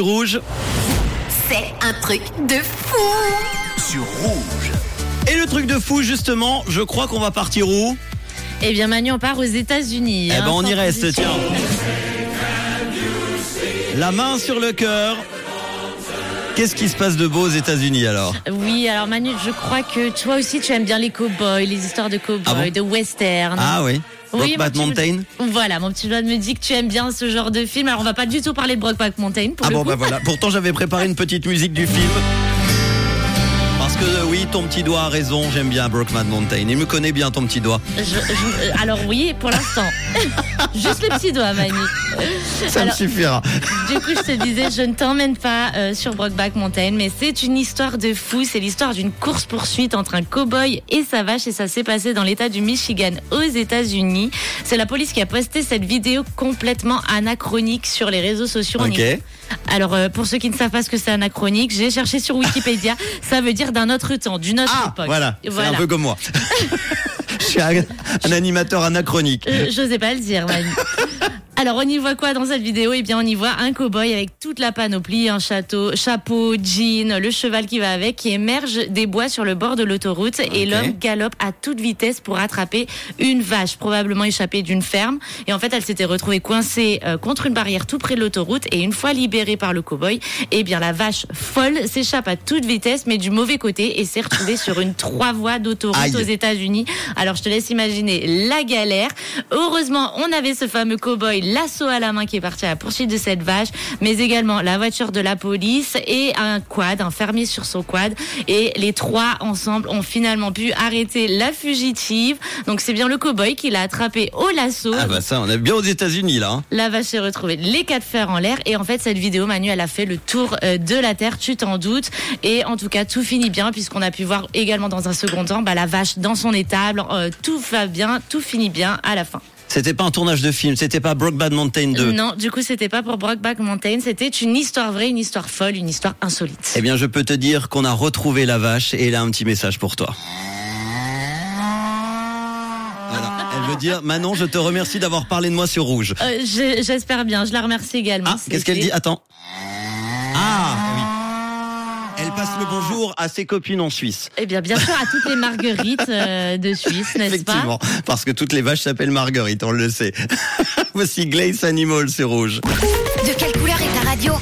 Rouge. C'est un truc de fou sur rouge. Et le truc de fou, justement, je crois qu'on va partir où? Eh bien, Manu, on part aux États-Unis. Eh hein, ben, on y reste, tiens. La main sur le cœur. Qu'est-ce qui se passe de beau aux États-Unis alors Oui, alors Manu, je crois que toi aussi, tu aimes bien les cowboys, les histoires de cowboys, Ah bon de western. Ah oui. Oui, petit- Mountain Voilà, mon petit doigt me dit que tu aimes bien ce genre de film. Alors, on va pas du tout parler de Brokeback Mountain pour Ah le bon coup. bah voilà. Pourtant j'avais préparé une petite musique du film. Que oui, ton petit doigt a raison, j'aime bien Brokeback Mountain. Il me connaît bien ton petit doigt. Je- je- alors oui, pour l'instant. Juste le petit doigt, Manu. Ça Alors, me suffira. Du coup, je te disais, je ne t'emmène pas euh, sur Brokeback Mountain, mais c'est une histoire de fou. C'est l'histoire d'une course-poursuite entre un cow-boy et sa vache, et ça s'est passé dans l'État du Michigan, aux États-Unis. C'est la police qui a posté cette vidéo complètement anachronique sur les réseaux sociaux. On Ok. Alors, euh, pour ceux qui ne savent pas ce que c'est anachronique, j'ai cherché sur Wikipédia. ça veut dire d'un autre temps, d'une autre Ah époque. voilà, un peu comme moi. Je suis un, un animateur anachronique. Euh, J'osais pas le dire, Manu. Alors, on y voit quoi dans cette vidéo? Eh bien, on y voit un cow-boy avec toute la panoplie, un château, chapeau, jean, le cheval qui va avec, qui émerge des bois sur le bord de l'autoroute. Et l'homme galope à toute vitesse pour attraper une vache, probablement échappée d'une ferme. Et en fait, elle s'était retrouvée coincée euh, contre une barrière tout près de l'autoroute. Et une fois libérée par le cow-boy, eh bien, la vache folle s'échappe à toute vitesse, mais du mauvais côté, et s'est retrouvée sur une trois voies d'autoroute aux États-Unis. Alors, je te laisse imaginer la galère. Heureusement, on avait ce fameux cow-boy, l'assaut à la main, qui est parti à la poursuite de cette vache, mais également la voiture de la police et un quad, un fermier sur son quad. Et les trois ensemble ont finalement pu arrêter la fugitive. Donc, c'est bien le cow-boy qui l'a attrapé au lasso. Ah bah ça, on est bien aux États-Unis là. hein. La vache s'est retrouvée les quatre fers en l'air et en fait cette vidéo Manu elle a fait le tour euh, de la terre tu t'en doutes et en tout cas tout finit bien puisqu'on a pu voir également dans un second temps bah, la vache dans son étable euh, tout va bien tout finit bien à la fin C'était pas un tournage de film, c'était pas Brokeback Mountain 2. non du coup c'était pas pour Brokeback Mountain c'était une histoire vraie une histoire folle une histoire insolite Eh bien, je peux te dire qu'on a retrouvé la vache et elle a un petit message pour toi. Elle veut dire, Manon, je te remercie d'avoir parlé de moi sur Rouge. Euh, je- j'espère bien je la remercie également Ah, qu'est-ce qu'elle dit? Attends. Passe le bonjour à ses copines en Suisse. eh bien bien sûr à toutes les marguerites euh, de Suisse n'est-ce pas Effectivement, parce que toutes les vaches s'appellent Marguerite, on le sait. Voici Glace Animal sur Rouge. De quelle couleur est ta radio